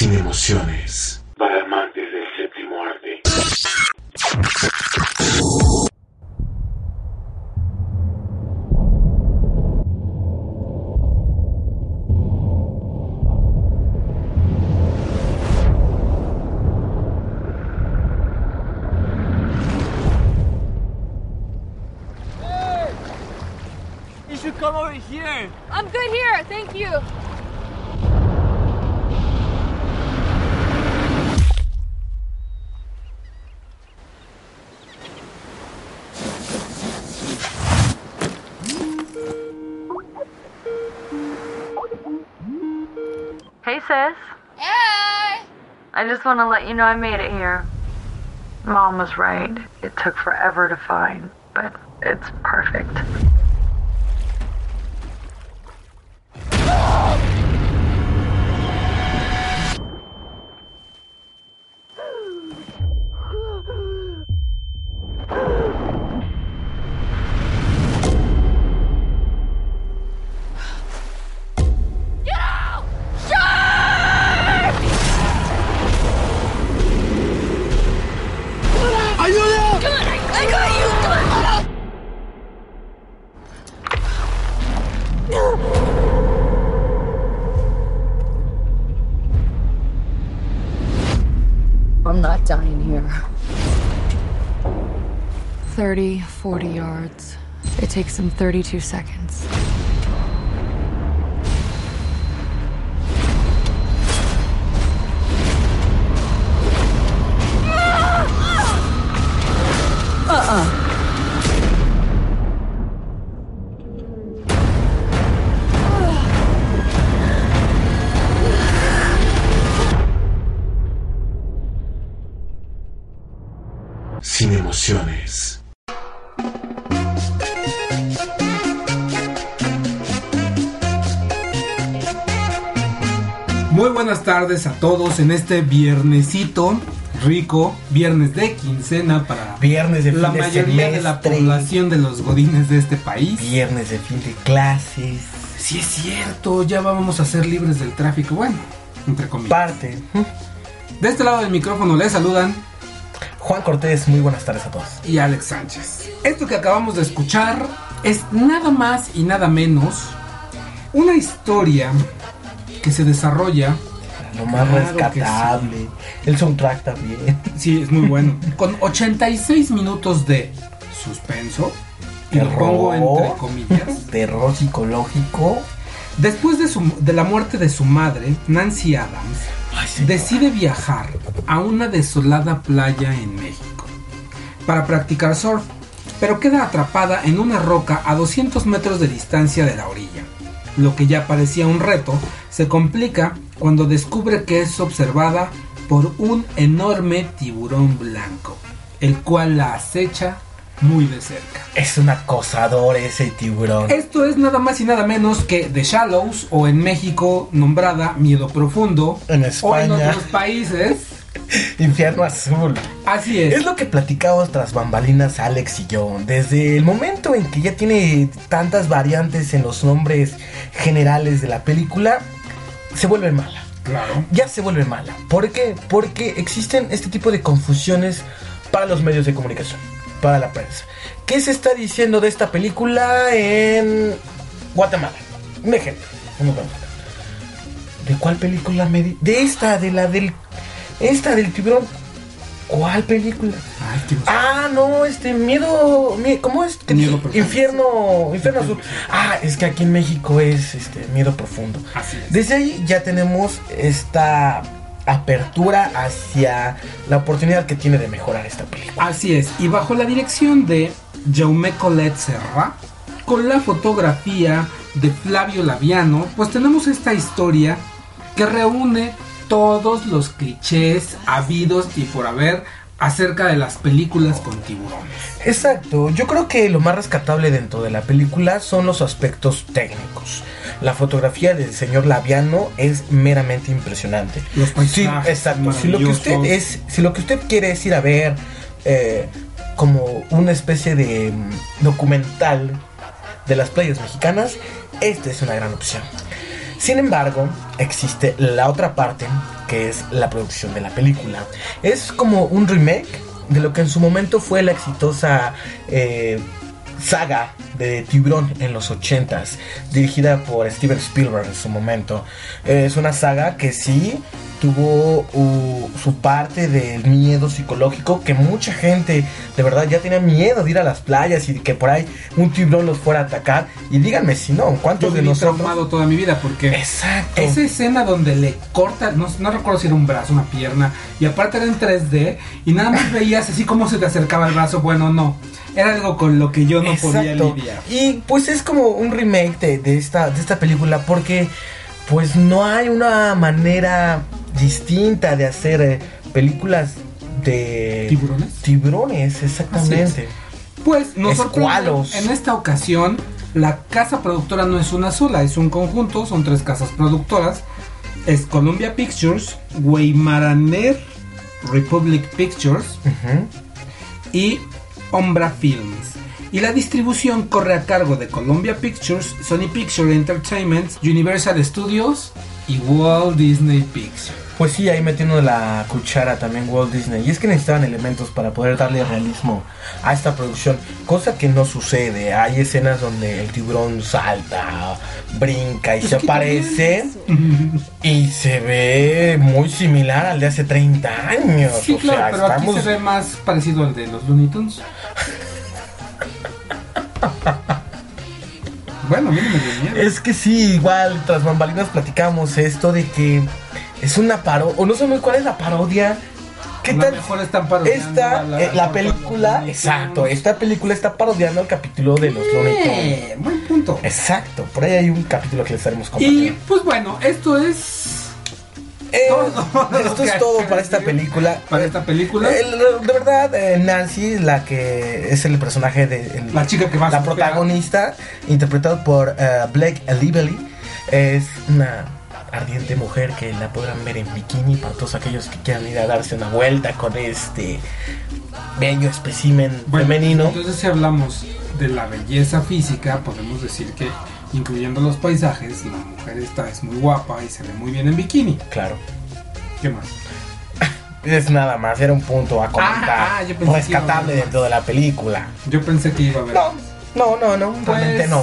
Sin emociones. Para amantes del séptimo arte. Just want to let you know I made it here. Mom was right. It took forever to find, but it's perfect. 30, 40 yards. It takes them 32 seconds. Tardes a todos en este viernesito rico, viernes de quincena para Viernes de la de mayoría de la semestre. población de los godines de este país. Viernes de fin de clases. Sí es cierto, ya vamos a ser libres del tráfico, bueno, entre comillas. Parte. De este lado del micrófono les saludan Juan Cortés, muy buenas tardes a todos. y Alex Sánchez. Esto que acabamos de escuchar es nada más y nada menos una historia que se desarrolla, Lo más Claro rescatable. El soundtrack también. sí, es muy bueno, con 86 minutos de suspenso, y lo Terror. pongo entre comillas. Terror psicológico. Después de, su- de la muerte de su madre, Nancy Adams Ay, sí. decide viajar a una desolada playa en México para practicar surf, pero queda atrapada en una roca a 200 metros de distancia de la orilla. Lo que ya parecía un reto se complica cuando descubre que es observada por un enorme tiburón blanco, el cual la acecha muy de cerca. Es un acosador ese tiburón. Esto es nada más y nada menos que The Shallows o en México nombrada Miedo Profundo En o en España. otros países. Infierno azul. Así es. Es lo que platicamos tras bambalinas Alex y yo. Desde el momento en que ya tiene tantas variantes en los nombres generales de la película, se vuelve mala. Claro. ya se vuelve mala. ¿Por qué? Porque existen este tipo de confusiones para los medios de comunicación, para la prensa. ¿Qué se está diciendo de esta película en Guatemala? Un ejemplo. ¿De cuál película me di- De esta, de la del... Esta del tiburón. ¿Cuál película? Ay, qué Ah, no, este, miedo, mie- ¿cómo es? Miedo profundo. Infierno, infierno azul. Ah, es que aquí en México es, este, miedo profundo. Así es. Desde ahí ya tenemos esta apertura hacia la oportunidad que tiene de mejorar esta película. Así es. Y bajo la dirección de Jaume Colette Serra, con la fotografía de Flavio Laviano, pues tenemos esta historia que reúne todos los clichés habidos y por haber acerca de las películas con tiburones. Exacto, yo creo que lo más rescatable dentro de la película son los aspectos técnicos. La fotografía del señor Laviano es meramente impresionante. Los Sí, exacto. Si lo que usted maravillosos. es, si lo que usted quiere es ir a ver eh, como una especie de mm, documental de las playas mexicanas, esta es una gran opción. Sin embargo, existe la otra parte que es la producción de la película. Es como un remake de lo que en su momento fue la exitosa eh, saga de Tiburón en los 80s, dirigida por Steven Spielberg en su momento. Eh, es una saga que sí tuvo uh, su parte del miedo psicológico que mucha gente de verdad ya tenía miedo de ir a las playas y que por ahí un tiburón los fuera a atacar y díganme si no, Yo ¿cuántos de viví nosotros? traumado toda mi vida porque Exacto. esa escena donde le corta, no, no recuerdo si era un brazo, una pierna, y aparte era en 3D, y nada más veías así como se te acercaba el brazo, bueno, no, era algo con lo que yo no podía Exacto. lidiar. Y pues es como un remake de, de esta, de esta película porque pues no hay una manera distinta de hacer eh, películas de ¿Tiburones? tiburones, exactamente. Pues nos Escualos. sorprende, en esta ocasión la casa productora no es una sola, es un conjunto, son tres casas productoras. Es Columbia Pictures, Weimaraner Republic Pictures y Ombra Films. Y la distribución corre a cargo de Columbia Pictures, Sony Picture Entertainment, Universal Studios y Walt Disney Pictures. Pues sí, ahí metiendo la cuchara también Walt Disney. Y es que necesitaban elementos para poder darle realismo a esta producción, cosa que no sucede. Hay escenas donde el tiburón salta, brinca y se aparece y se ve muy similar al de hace 30 años. Sí, o claro, sea, pero estamos... aquí se ve más parecido al de los Looney Tunes. bueno, mí no me dio miedo. Es que sí, igual tras bambalinas platicamos esto de que es una parodia, o no sé muy cuál es la parodia. ¿Qué tal? mejor están parodiando Esta, la- eh, la, película, Looney exacto, esta película está parodiando el capítulo de los Looney. Eh, buen punto. Exacto, por ahí hay un capítulo que les estaremos Y compartiendo. pues bueno, esto es Eh, todo esto es todo para esta película. para esta película. El- de verdad, eh, Nancy, la que es el personaje de el- La chica que a la protagonista, interpretado por eh, Blake Lively, es una ardiente mujer que la podrán ver en bikini para todos aquellos que quieran ir a darse una vuelta con este bello espécimen Bueno, femenino. Entonces, si hablamos de la belleza física, podemos decir que, incluyendo los paisajes, la mujer esta es muy guapa y se ve muy bien en bikini. Claro. ¿Qué más? Es nada más, era un punto a comentar. Ah, ah, yo pensé que rescatable iba a- dentro de la película. Yo pensé que iba a haber. No, no, no, no, Pues, realmente no.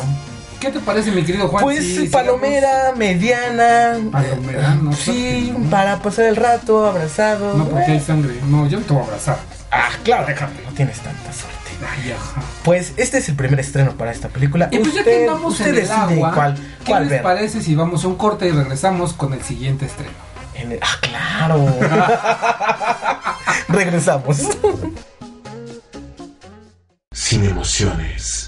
¿Qué te parece, mi querido Juan? Pues palomera, mediana. Palomera, no Sí, sé. para pasar el rato abrazado. No, porque hay sangre. No, yo no te voy a abrazar. Ah, claro, no tienes tanta suerte. Ay, ajá. Pues este es el primer estreno para esta película. Y pues ya que andamos usted en el agua, cuál, ¿qué cuál les ver. parece si vamos a un corte y regresamos con el siguiente estreno? En el- Ah, claro. Regresamos. Sin emociones.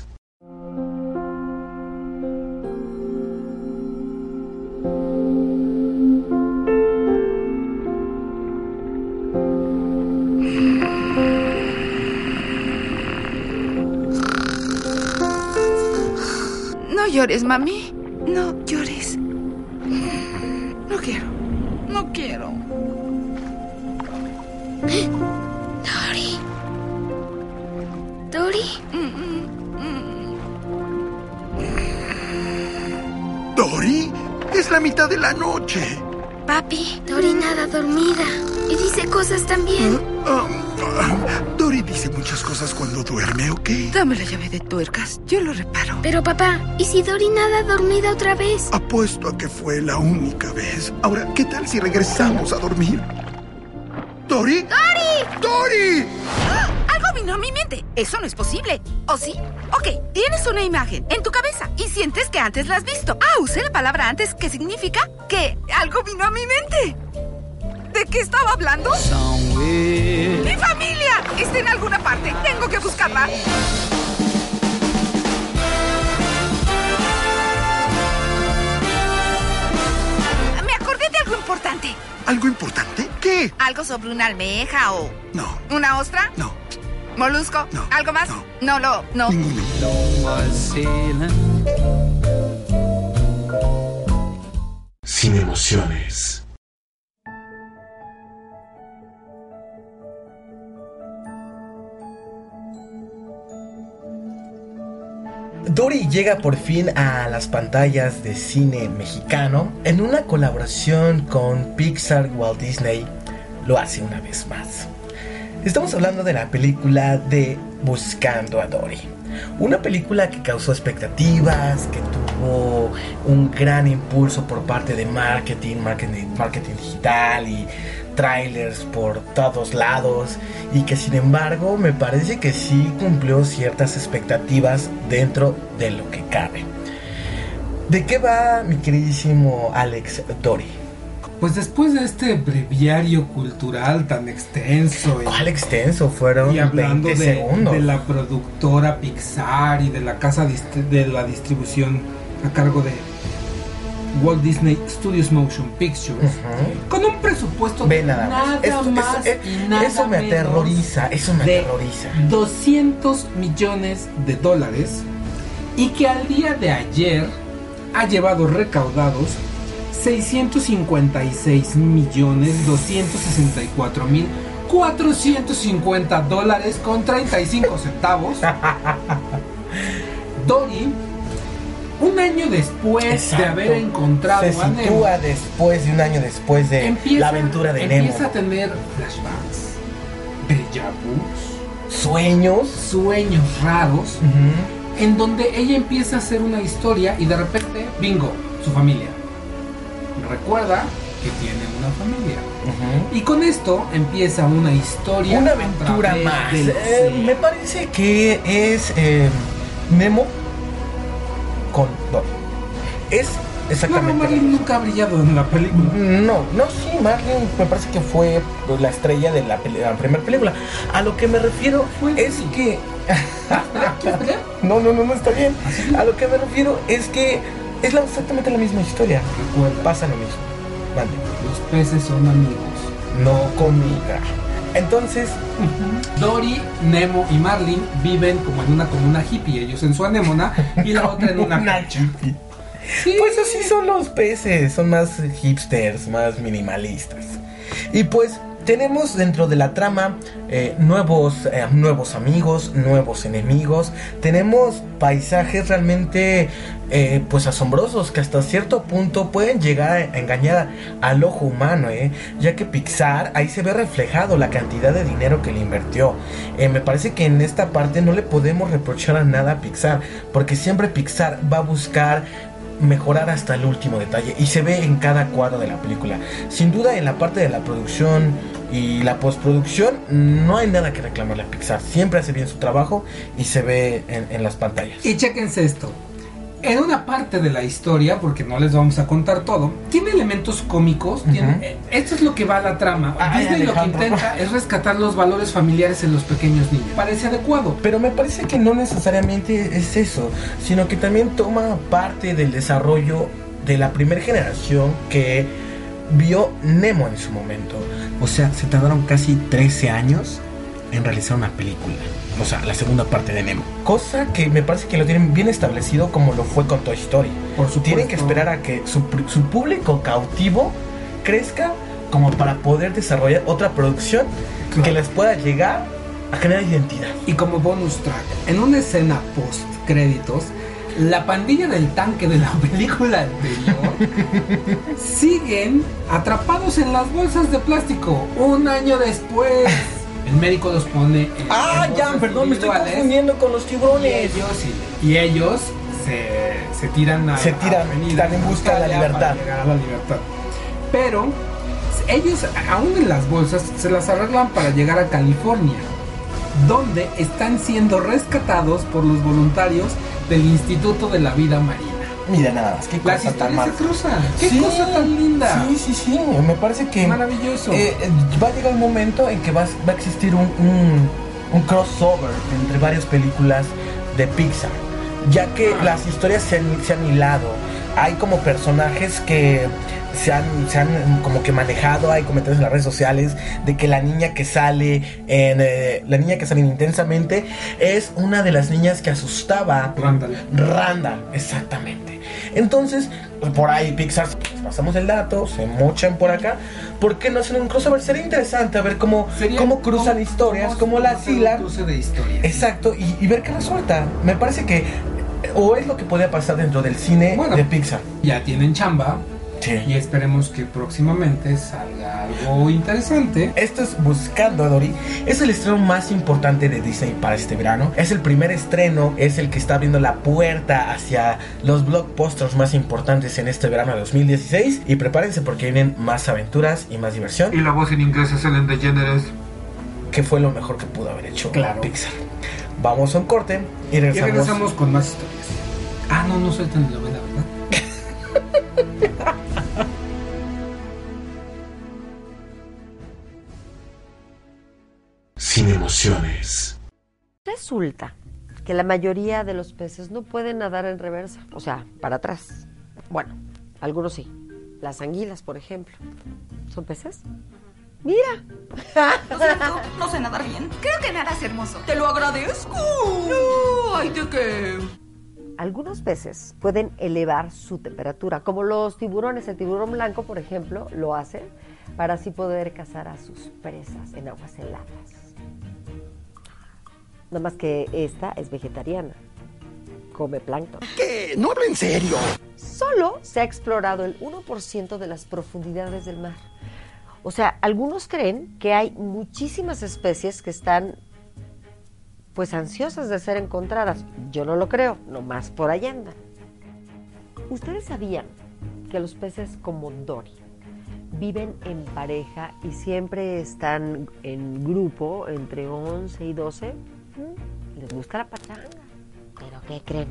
Llores, mami. No llores. No quiero. No quiero. Dory. Dory. ¿Dory? Es la mitad de la noche. Papi, Dory nada dormida. Y dice cosas también. Ah, ah, dice muchas cosas cuando duerme, ¿ok? Dame la llave de tuercas. Yo lo reparo. Pero papá, ¿y si Dory nada dormida otra vez? Apuesto a que fue la única vez. Ahora, ¿qué tal si regresamos a dormir? ¿Dory? ¡Dory! ¡Dory! Algo vino a mi mente. Eso no es posible. ¿O sí? Ok, tienes una imagen en tu cabeza y sientes que antes la has visto. Ah, usé la palabra antes que significa que algo vino a mi mente. ¿De qué estaba hablando? ¡Mi familia! Está en alguna parte. Tengo que buscarla. Me acordé de algo importante. ¿Algo importante? ¿Qué? Algo sobre una almeja o No, una ostra. no, ¿Molusco? No. ¿Algo más? No. No, lo, no. ninguno. Sin emociones. Dory llega por fin a las pantallas de cine mexicano en una colaboración con Pixar Walt Disney. Lo hace una vez más. Estamos hablando de la película de Buscando a Dory. Una película que causó expectativas, que tuvo un gran impulso por parte de marketing, marketing, marketing digital y trailers por todos lados y que sin embargo me parece que sí cumplió ciertas expectativas dentro de lo que cabe. ¿De qué va mi queridísimo Alex Dory? Pues después de este breviario cultural tan extenso. ¿Cuál extenso? Fueron y hablando 20 de, segundos. de la productora Pixar y de la casa de la distribución a cargo de Walt Disney Studios Motion Pictures. Con un presupuesto Ve nada más. Eso- eso- más eh, y nada eso me menos aterroriza, eso me de aterroriza. 200 millones de dólares y que al día de ayer ha llevado recaudados 656 millones 264 mil 450 dólares con 35 centavos. Dory, un año después de haber encontrado Se a Nemo, sitúa después de un año después de empieza, la aventura de Nemo. empieza a tener flashbacks, déjà vus, Sueños. sueños raros, en donde ella empieza a hacer una historia y de repente, bingo, su familia. Recuerda que tiene una familia. Y con esto empieza una historia. Una aventura más. Eh, me parece que es eh, Nemo Es exactamente. lo Marilyn mismo. nunca ha brillado en la película. No, no, sí, Marlin me parece que fue pues, la estrella de la, peli- la primera película. A lo que me refiero Fue es sí. que. No, no, no, no está bien. A lo que me refiero es que es la- exactamente la misma historia. Recuerda, Pasa lo mismo. Los peces son amigos. No comida. Entonces, Dory, Nemo y Marlin viven como en una comuna hippie, ellos en su anémona y la otra en una cancha. hippie. Sí. Pues así son los peces, son más hipsters, más minimalistas. Y pues tenemos dentro de la trama eh, nuevos, eh, nuevos amigos, nuevos enemigos. Tenemos paisajes realmente eh, pues asombrosos que hasta cierto punto pueden llegar a engañar al ojo humano, ya que Pixar ahí se ve reflejado la cantidad de dinero que le invirtió. Me parece que en esta parte no le podemos reprochar a nada a Pixar, porque siempre Pixar va a buscar mejorar hasta el último detalle y se ve en cada cuadro de la película. Sin duda en la parte de la producción y la postproducción no hay nada que reclamarle a Pixar. Siempre hace bien su trabajo y se ve en, en las pantallas. Y chéquense esto. En una parte de la historia, porque no les vamos a contar todo, tiene elementos cómicos. eh, esto es lo que va a la trama. Ay, Disney lo que intenta es rescatar los valores familiares en los pequeños niños. Parece adecuado. Pero me parece que no necesariamente es eso, sino que también toma parte del desarrollo de la primera generación que vio Nemo en su momento. O sea, se tardaron casi 13 años en realizar una película. O sea, la segunda parte de Nemo. Cosa que me parece que lo tienen bien establecido como lo fue con Toy Story. Por supuesto. Tienen que esperar a que su, su público cautivo crezca como para poder desarrollar otra producción Claro. que les pueda llegar a generar identidad. Y como bonus track, en una escena post créditos, la pandilla del tanque de la película anterior siguen atrapados en las bolsas de plástico un año después. El médico los pone en, Ah, en ya, perdón, me estoy confundiendo con los y tiburones. ellos, y, y ellos se, se tiran a Se tiran, a avenida están en busca de la libertad. llegar a la libertad. Pero ellos, aún en las bolsas, se las arreglan para llegar a California, donde están siendo rescatados por los voluntarios del Instituto de la Vida Marina. Mira nada más, qué cosa tan cruzan. ¡Qué Sí, cosa tan linda! Sí, sí, sí, me parece que Maravilloso. eh, eh, va a llegar un momento en que va, a- va a existir un, un, un crossover entre varias películas de Pixar, ya que Ah. las historias se han, se han hilado. Hay como personajes que se han, se han como que manejado, hay comentarios en las redes sociales de que la niña que sale en eh, la niña que sale en intensamente es una de las niñas que asustaba Randall. Randall, exactamente. Entonces, por ahí Pixar, les pasamos el dato, se mochan por acá. ¿Por qué no hacen un crossover? Sería interesante a ver cómo, cómo cruzan como- historias, como cómo las hilan. cruce de historias. Exacto, y, y ver qué resulta. Me parece que O es lo que puede pasar dentro del cine Bueno. de Pixar. Ya tienen chamba Sí. y esperemos que próximamente salga algo interesante. Esto es Buscando a Dory. Es el estreno más importante de Disney para este verano. Es el primer estreno, es el que está abriendo la puerta hacia los blockbusters más importantes en este verano de 2016. Y prepárense porque vienen más aventuras y más diversión. Y la voz en inglés es Ellen DeGeneres. Que fue lo mejor que pudo haber hecho Claro. Pixar. Vamos a un corte y Y regresamos. regresamos con más historias. Ah, no, no soy tan novela, ¿verdad? Sin emociones. Resulta que la mayoría de los peces no pueden nadar en reversa, o sea, para atrás. Bueno, algunos sí. Las anguilas, por ejemplo. ¿Son peces? Mira. Lo siento, no sé nadar bien. Creo que nada es hermoso. Te lo agradezco. Ay, ¿de qué? Algunos peces pueden elevar su temperatura, como los tiburones. El tiburón blanco, por ejemplo, lo hace para así poder cazar a sus presas en aguas heladas. Nada más que esta es vegetariana. Come plancton. ¿Qué? No hablo en serio. Solo se ha explorado el 1% de las profundidades del mar. O sea, algunos creen que hay muchísimas especies que están pues ansiosas de ser encontradas. Yo no lo creo, nomás por allá andan. ¿Ustedes sabían que los peces como Dory viven en pareja y siempre están en grupo entre 11 y 12? Les gusta la pachanga. ¿Pero qué creen?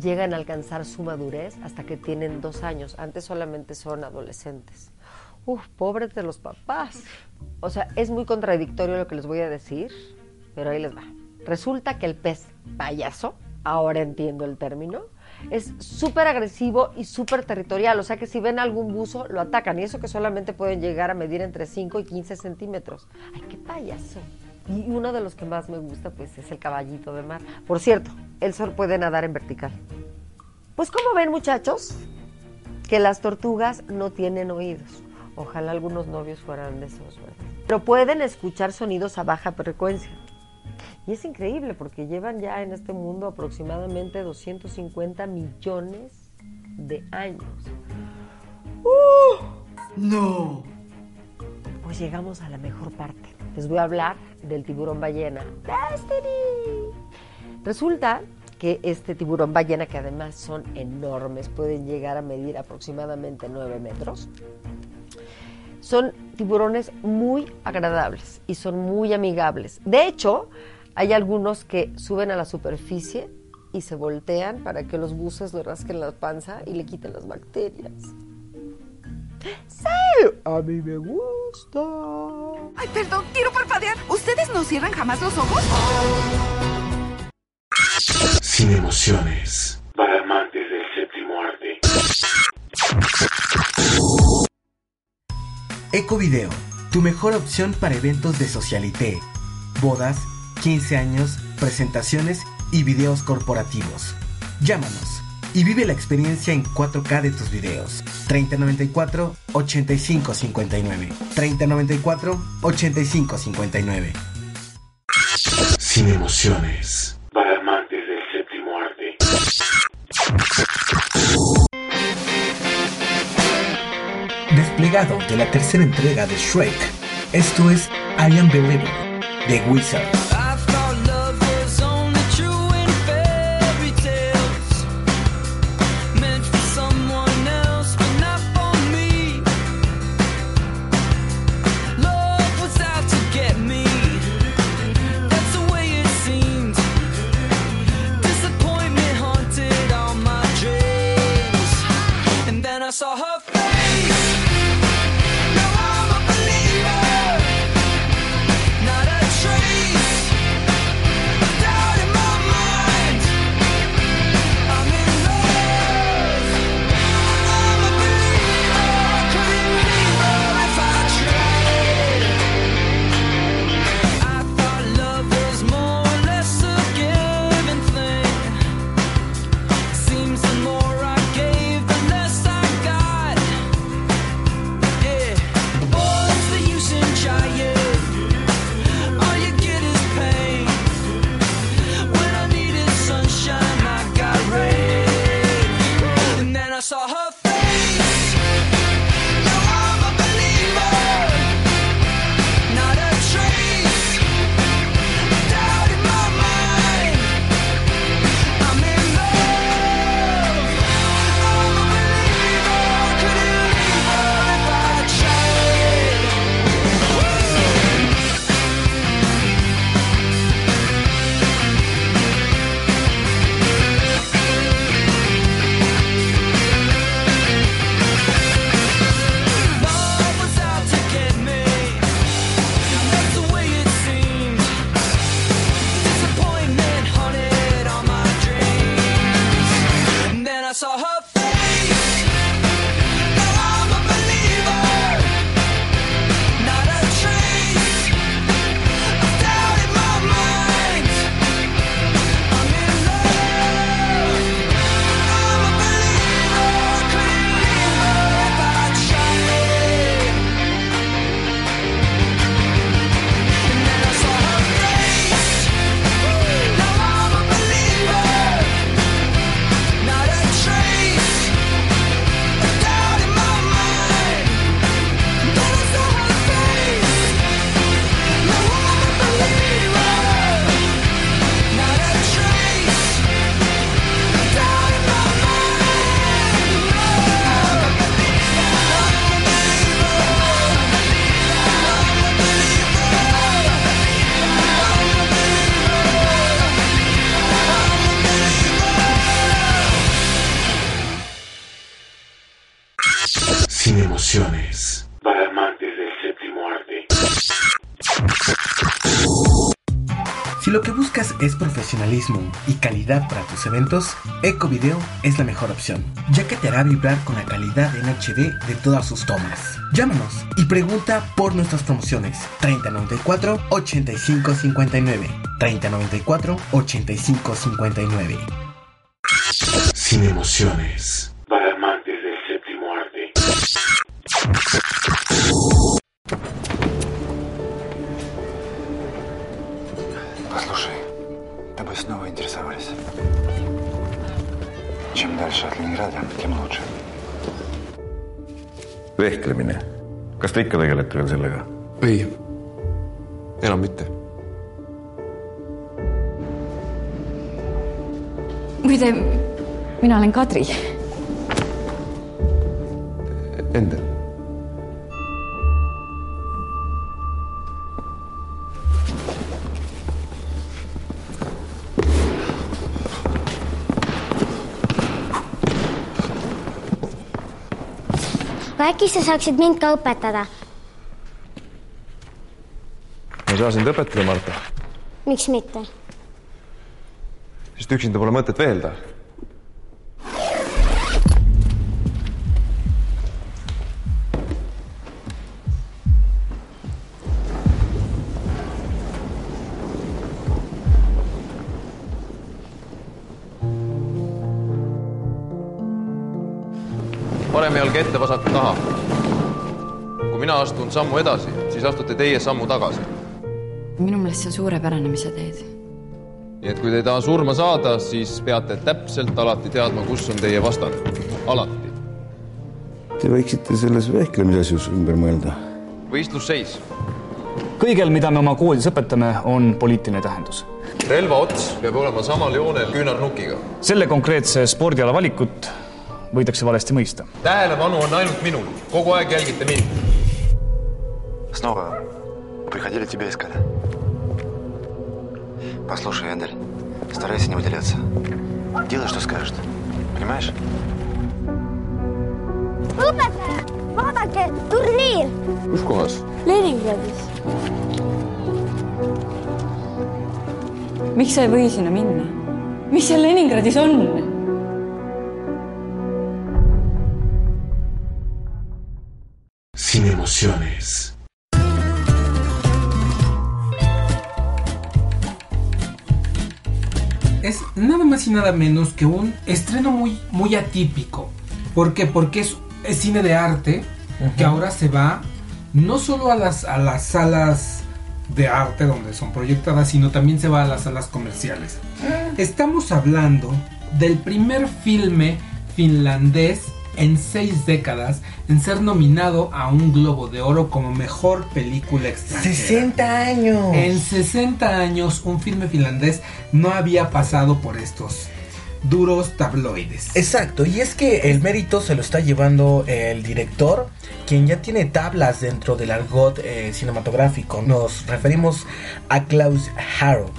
llegan a alcanzar su madurez hasta que tienen dos años. Antes solamente son adolescentes. Uf, pobres de los papás. O sea, es muy contradictorio lo que les voy a decir, pero ahí les va. Resulta que el pez payaso, ahora entiendo el término, es súper agresivo y súper territorial. O sea que si ven algún buzo, lo atacan. Y eso que solamente pueden llegar a medir entre 5 y 15 centímetros. ¡Ay, qué payaso! Y uno de los que más me gusta, pues, es el caballito de mar. Por cierto, el sol puede nadar en vertical. Pues, como ven, muchachos, que las tortugas no tienen oídos. Ojalá algunos novios fueran de esos, ¿verdad? Pero pueden escuchar sonidos a baja frecuencia. Y es increíble porque llevan ya en este mundo aproximadamente 250 millones de años. No. Pues llegamos a la mejor parte. Les voy a hablar del tiburón ballena. Destiny. Resulta que este tiburón ballena, que además son enormes, pueden llegar a medir aproximadamente 9 metros, son tiburones muy agradables y son muy amigables. De hecho, hay algunos que suben a la superficie y se voltean para que los buces le rasquen la panza y le quiten las bacterias. ¡Sí! A mí me gusta. Ay, perdón, quiero parpadear. ¿Ustedes no cierran jamás los ojos? Sin emociones. Para amantes del séptimo arte. Ecovideo, tu mejor opción para eventos de socialité, bodas, 15 años, presentaciones y videos corporativos. Llámanos y vive la experiencia en 4K de tus videos. 3094 8559. 3094 8559. Sin emociones. Para amantes del séptimo arte. Desplegado de la tercera entrega de Shrek, esto es I Am Believer de Wizard. I saw her y calidad para tus eventos, Eco Video es la mejor opción, ya que te hará vibrar con la calidad en HD de todas sus tomas. Llámanos y pregunta por nuestras promociones 3094 8559 3094 8559. Sin emociones. Чем дальше от Ленинграда, тем лучше. vehklemine . kas te ikka tegelete veel sellega ? ei , enam mitte . muide , mina olen Kadri . Endel . Aga äkki sa saaksid mind ka õpetada? ma ei saa sind õpetada, Marta, miks mitte? sest üksinda pole mõtet veelda. Sammu edasi, siis astute teie sammu tagasi. minu meelest see on suurepärane, mis sa teed. nii et kui te ei taha surma saada, siis peate täpselt alati teadma, kus on teie vastane. alati. Te võiksite selles vehklemise asjus ümber mõelda. võistlusseis. kõigel, mida me oma koolides õpetame, on poliitiline tähendus. relva ots peab olema samal joonel küünarnukiga. selle konkreetse spordiala valikut võidakse valesti mõista. tähelepanu on ainult minul, kogu aeg jälgite mind. Снова приходили, тебя искали. Послушай, Эндель, старайся не выделяться. Делай, что скажет. Понимаешь? õpetaja, vaadake, turniir kus kohas? Leningradis. miks sa ei või sinna minna? mis seal Leningradis on? Sin emociones. Más y nada menos que un estreno muy, muy atípico. ¿Por qué? Porque es, es cine de arte que ahora se va no solo a las, a las salas de arte donde son proyectadas, sino también se va a las salas comerciales. Estamos hablando del primer filme finlandés en seis décadas en ser nominado a un Globo de Oro como mejor película extranjera. 60 años. En 60 años un filme finlandés no había pasado por estos duros tabloides. Exacto, y es que el mérito se lo está llevando el director, quien ya tiene tablas dentro del argot eh, cinematográfico. Nos referimos a Klaus Harrow,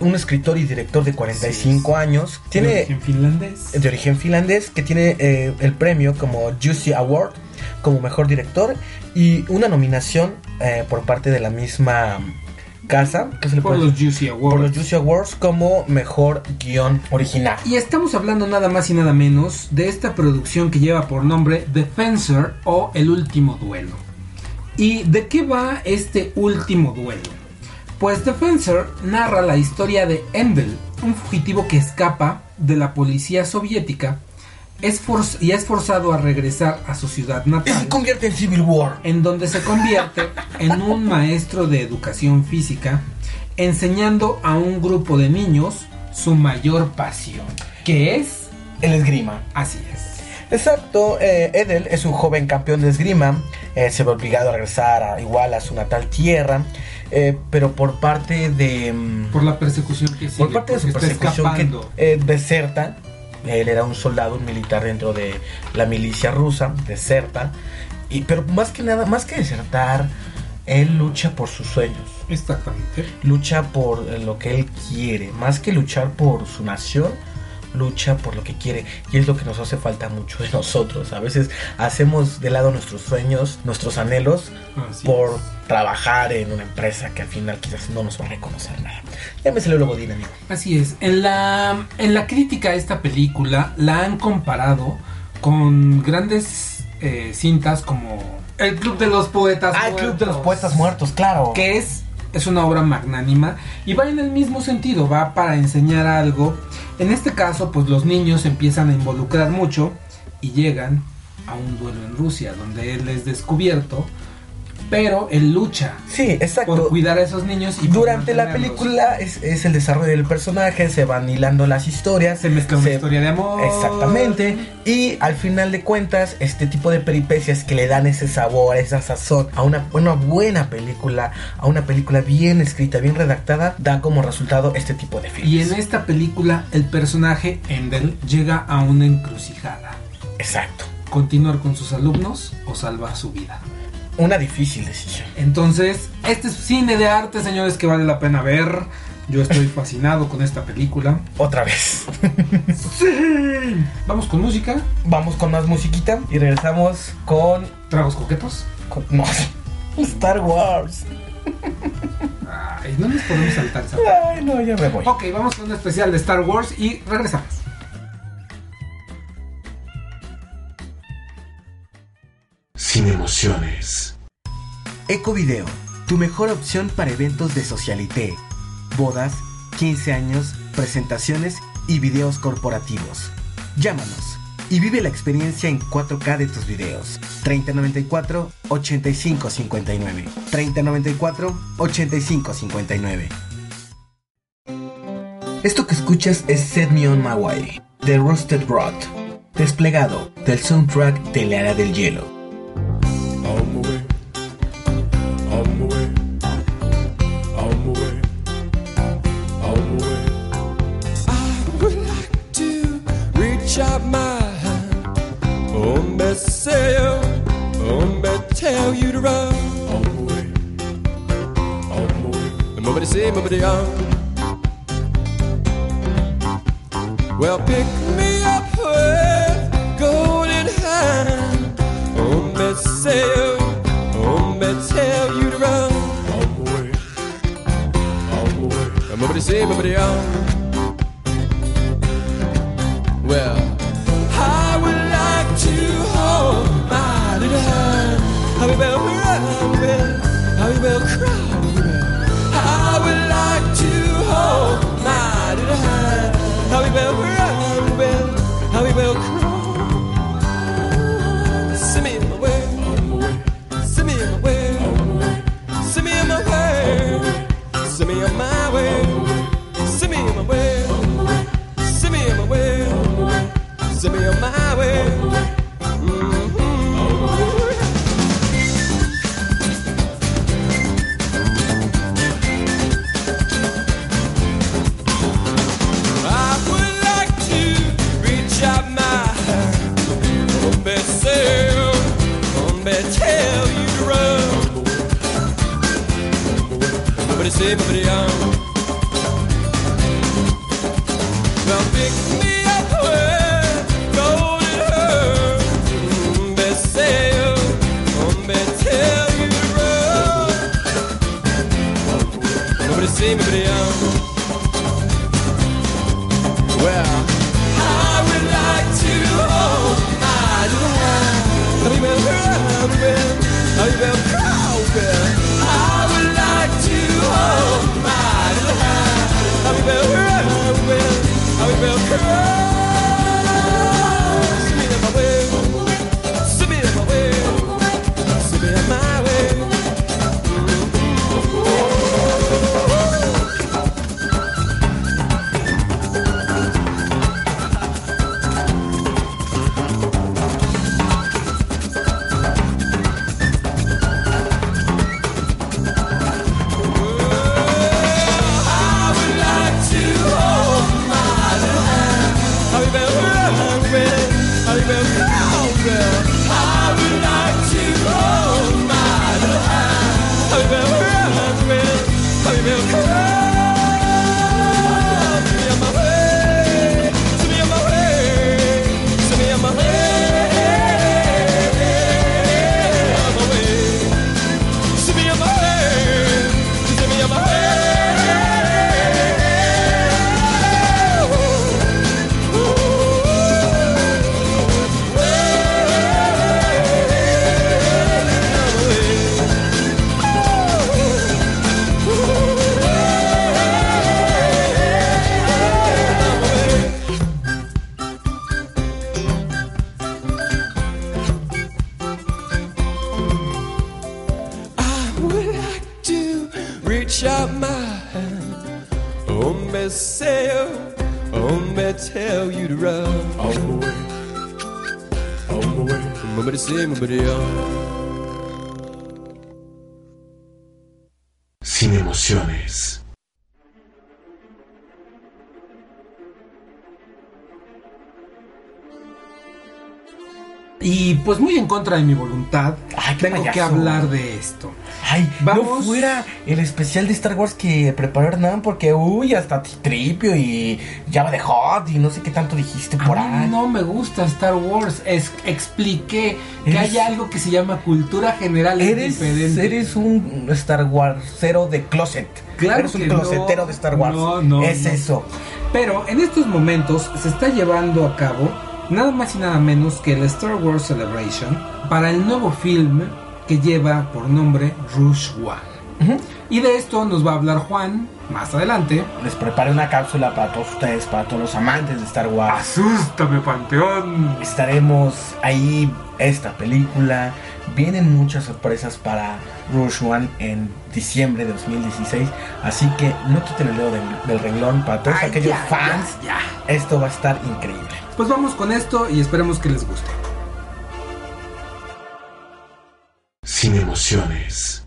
un escritor y director de 45 años. Tiene De origen finlandés. de origen finlandés que tiene eh, el premio como Juicy Award como mejor director y una nominación eh, por parte de la misma casa que se le Por los Juicy Awards. por los Juicy Awards como mejor guion original. Y estamos hablando nada más y nada menos de esta producción que lleva por nombre The Fencer o El Último Duelo. ¿Y de qué va este último duelo? Pues The Fencer narra la historia de Endel, un fugitivo que escapa de la policía soviética es y es forzado a regresar a su ciudad natal. se convierte en Civil War. En donde se convierte en un maestro de educación física, enseñando a un grupo de niños su mayor pasión, que es el esgrima. Así es. Exacto, eh, Edel es un joven campeón de esgrima, eh, se ve obligado a regresar a, igual a su natal tierra, eh, pero por parte de... mm, Por la persecución que sigue, por parte de su persecución que eh, deserta, él era un soldado, un militar dentro de la milicia rusa, deserta, y, pero más que nada, más que desertar, él lucha por sus sueños. Exactamente. Lucha por lo que él quiere, más que luchar por su nación, lucha por lo que quiere y es lo que nos hace falta mucho de nosotros. A veces hacemos de lado nuestros sueños, nuestros anhelos Así por trabajar en una empresa que al final quizás no nos va a reconocer nada. Salió luego Godín, amigo. Así es. En la, en la crítica a esta película la han comparado con grandes eh, cintas como El Club de los Poetas Ah, el Club de los Poetas Muertos, claro. Que es, es una obra magnánima y va en el mismo sentido, va para enseñar algo. En este caso, pues los niños empiezan a involucrar mucho y llegan a un duelo en Rusia, donde él es descubierto, pero él lucha Sí, exacto. por cuidar a esos niños y Durante la película es, es el desarrollo del personaje, se van hilando las historias. Se mezcla una historia de amor. Exactamente. Y al final de cuentas, este tipo de peripecias que le dan ese sabor, esa sazón a una, una buena película, a una película bien escrita, bien redactada, da como resultado este tipo de filmes. Y en esta película el personaje Endel llega a una encrucijada. Exacto. Continuar con sus alumnos o salvar su vida. Una difícil decisión. Entonces, este es cine de arte, señores, que vale la pena ver. Yo estoy fascinado con esta película. Otra vez. sí. Vamos con música. Vamos con más musiquita y regresamos con... ¿Tragos coquetos? con- no, Star Wars. Ay, no nos podemos saltar esa Ay, no, ya me voy. Ok, vamos con un especial de Star Wars y regresamos. Sin emociones. Ecovideo, tu mejor opción para eventos de socialité, bodas, 15 años, presentaciones y videos corporativos. Llámanos y vive la experiencia en 4K de tus videos. 3094 8559. 3094 8559. Esto que escuchas es Set Me On My Way, de Rusted Rod, desplegado del soundtrack de la Era del Hielo. Way. Nobody say, nobody on. Well, pick me up with golden hand. Oh, me say, oh, me tell you to run. On my way, on you to run. On my way. On my way. Mumbity say, mumbity Sin emociones. Y pues muy en contra de mi voluntad, qué tengo que hablar de esto. Ay, Vamos. no fuera el especial de Star Wars que preparó Hernán porque, uy, hasta Tripio y Java de Hot y no sé qué tanto dijiste por ahí. no me gusta Star Wars. Es, expliqué que hay algo que se llama cultura general Eres, diferente. eres un Star Warsero de closet. Claro eres un no. closetero de Star Wars. No, no, es eso. Pero en estos momentos se está llevando a cabo nada más y nada menos que el Star Wars Celebration para el nuevo film que lleva por nombre Rush One. Y de esto nos va a hablar Juan más adelante. Les preparé una cápsula para todos ustedes, para todos los amantes de Star Wars. ¡Asústame, Panteón! Estaremos ahí, esta película. Vienen muchas sorpresas para Rush One en diciembre de 2016. Así que no quiten el dedo del, del renglón para todos Ay, aquellos ya, fans. ya, Esto va a estar increíble. Pues vamos con esto y esperemos que les guste. Sin emociones.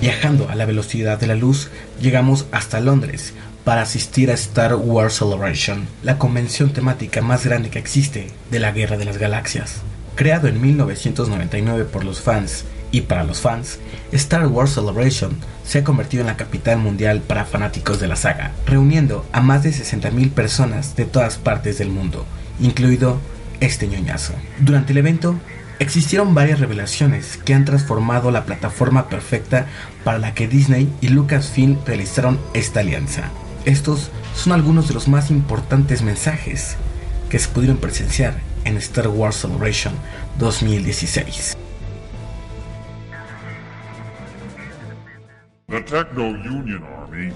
Viajando a la velocidad de la luz, llegamos hasta Londres para asistir a Star Wars Celebration, la convención temática más grande que existe de la Guerra de las Galaxias. Creado en 1999 por los fans y para los fans, Star Wars Celebration se ha convertido en la capital mundial para fanáticos de la saga, reuniendo a más de 60.000 personas de todas partes del mundo, incluido este ñoñazo. Durante el evento, existieron varias revelaciones que han transformado la plataforma perfecta para la que Disney y Lucasfilm realizaron esta alianza. Estos son algunos de los más importantes mensajes que se pudieron presenciar en Star Wars Celebration 2016. The Techno Union Army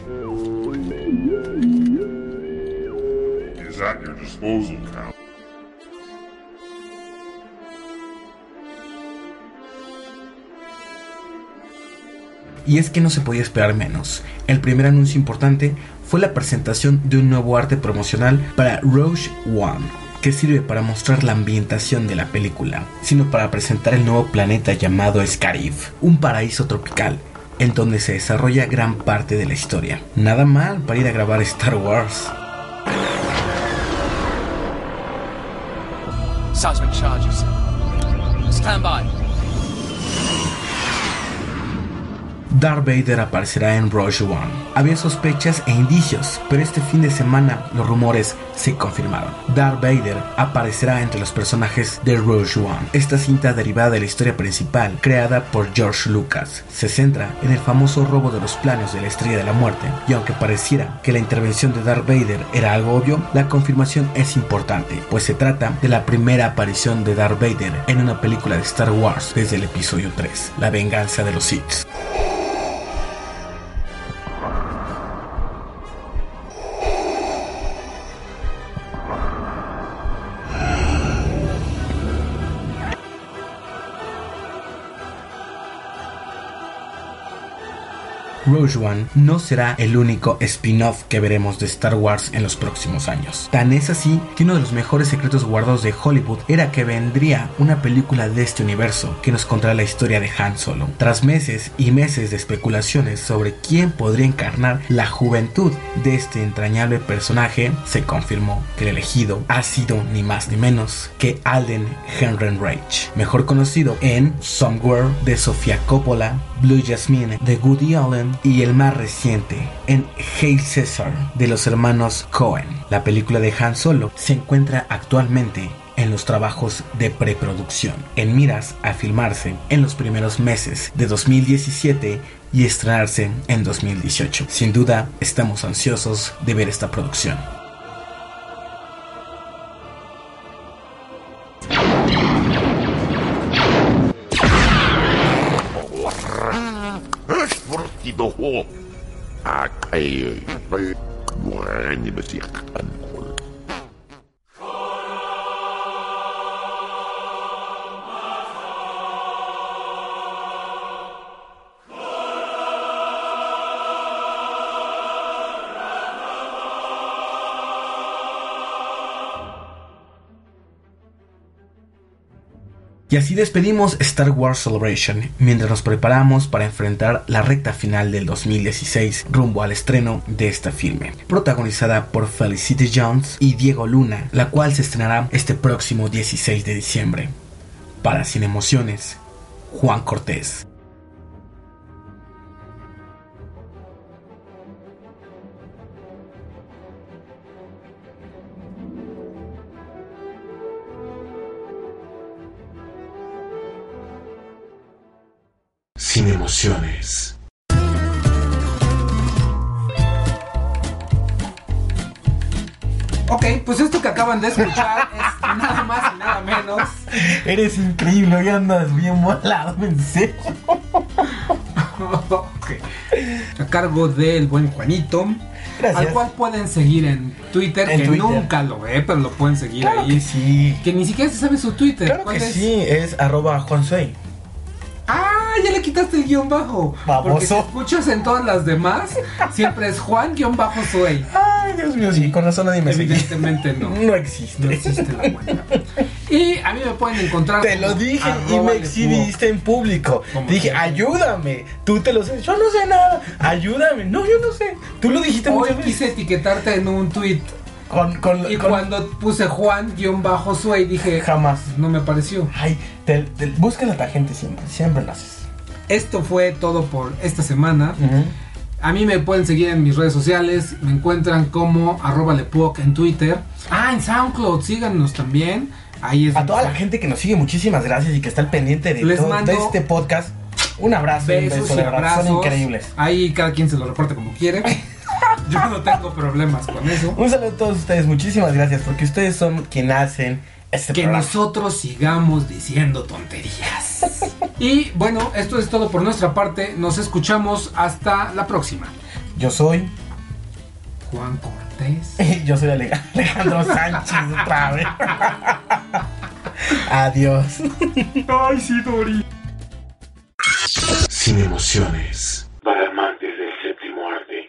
is at your disposal, Cal. Y es que no se podía esperar menos. El primer anuncio importante fue la presentación de un nuevo arte promocional para Rogue One, que sirve para mostrar la ambientación de la película, sino para presentar el nuevo planeta llamado Scarif, un paraíso tropical, en donde se desarrolla gran parte de la historia. Nada mal para ir a grabar Star Wars. Seismic charges. Stand by. Darth Vader aparecerá en Rogue One. Había sospechas e indicios, pero este fin de semana los rumores se confirmaron. Darth Vader aparecerá entre los personajes de Rogue One. Esta cinta derivada de la historia principal, creada por George Lucas, se centra en el famoso robo de los planos de la Estrella de la Muerte, y aunque pareciera que la intervención de Darth Vader era algo obvio, la confirmación es importante, pues se trata de la primera aparición de Darth Vader en una película de Star Wars desde el episodio 3, La venganza de los Sith. Rogue One no será el único spin-off que veremos de Star Wars en los próximos años. Tan es así que uno de los mejores secretos guardados de Hollywood era que vendría una película de este universo que nos contará la historia de Han Solo. Tras meses y meses de especulaciones sobre quién podría encarnar la juventud de este entrañable personaje, se confirmó que el elegido ha sido ni más ni menos que Alden Ehrenreich, mejor conocido en Somewhere de Sofía Coppola, Blue Jasmine de Woody Allen y el más reciente en Hail Caesar de los hermanos Cohen. La película de Han Solo se encuentra actualmente en los trabajos de preproducción, en miras a filmarse en los primeros meses de 2017 y estrenarse en 2018. Sin duda, estamos ansiosos de ver esta producción. die behoop. Ek hy, ek nie besieg kan. Y así despedimos Star Wars Celebration mientras nos preparamos para enfrentar la recta final del 2016 rumbo al estreno de esta filme, protagonizada por Felicity Jones y Diego Luna, la cual se estrenará este próximo 16 de diciembre. Para Sin Emociones, Juan Cortés. Acaban de escuchar es nada más y nada menos. Eres increíble, hoy andas bien volado, en serio. Ok. A cargo del buen Juanito. Gracias. Al cual pueden seguir en Twitter, En que Twitter. nunca lo ve, pero lo pueden seguir Claro ahí. que sí. Que ni siquiera se sabe su Twitter. Claro ¿Cuál que es? sí, es arroba Juan Soy. Ah, ya le quitaste el guion bajo. Porque si Baboso. escuchas en todas las demás, siempre es Juan guion bajo soy. Ay, Dios mío, sí, con razón nadie me sigue. Evidentemente no. No existe. No existe la cuenta. Y a mí me pueden encontrar. Te lo dije y me exhibiste en público. Dije, ayúdame. Tú te lo sabes. Yo no sé nada. Ayúdame. No, yo no sé. Tú lo dijiste Hoy muchas veces. quise etiquetarte en un tweet. Con, con, Y con- cuando puse Juan guion bajo soy, dije. Jamás. No me apareció. Ay, te, te- busca la gente siempre. Siempre lo haces. Esto fue todo por esta semana. A mí me pueden seguir en mis redes sociales. Me encuentran como arroba lepuoc en Twitter. Ah, en SoundCloud, síganos también. Ahí es A toda la gente que nos sigue, muchísimas gracias y que está al pendiente de todo de este podcast. Un abrazo, y un besos beso, y abrazos. Son increíbles. Ahí cada quien se lo reparte como quiere. Yo no tengo problemas con eso. Un saludo a todos ustedes, muchísimas gracias porque ustedes son quienes hacen este Que programa. nosotros sigamos diciendo tonterías. Y bueno, esto es todo por nuestra parte. Nos escuchamos hasta la próxima. Yo soy Juan Cortés. Yo soy Ale- Alejandro Sánchez otra vez. Adiós. Ay, sí, Dori. Sin emociones. Para amantes del séptimo arte.